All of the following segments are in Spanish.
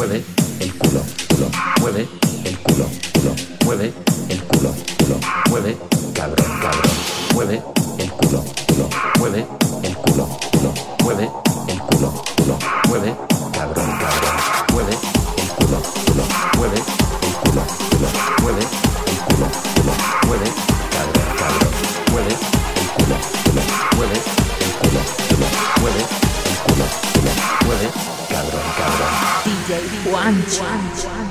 mueve el culo, culo, mueve el culo, culo, mueve el culo, culo, mueve, cabrón, cabrón, mueve el culo, culo, mueve el culo, culo, mueve el culo, culo, mueve, cabrón, cabrón, mueve el culo, culo, mueve el culo, culo, mueve el culo, culo, mueve, culo, culo, mueve, cabrón, cabrón. DJ Juancho.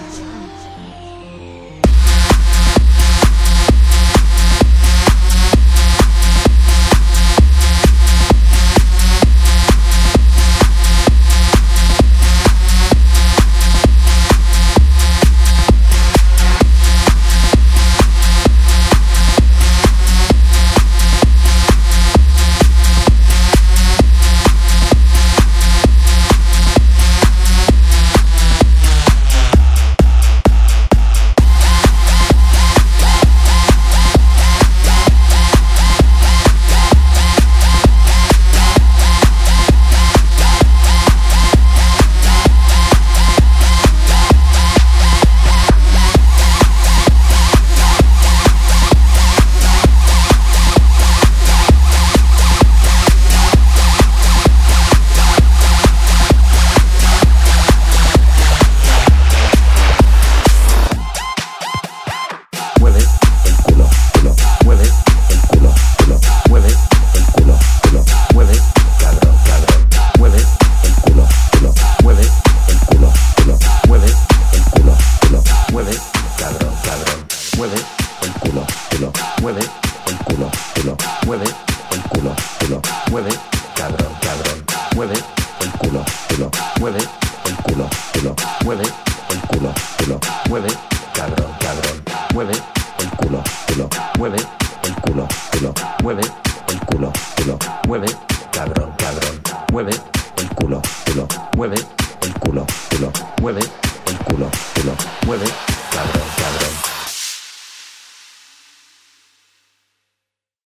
El culo, culo, mueve el culo, culo, mueve, cabrón, cabrón, mueve el culo, culo, mueve el culo, culo, mueve el culo, culo, mueve, cabrón, cabrón, mueve el culo, culo, mueve el culo, culo, mueve el culo, culo, mueve, cabrón, cabrón, mueve el culo, culo, mueve el culo, culo, mueve el culo, culo, mueve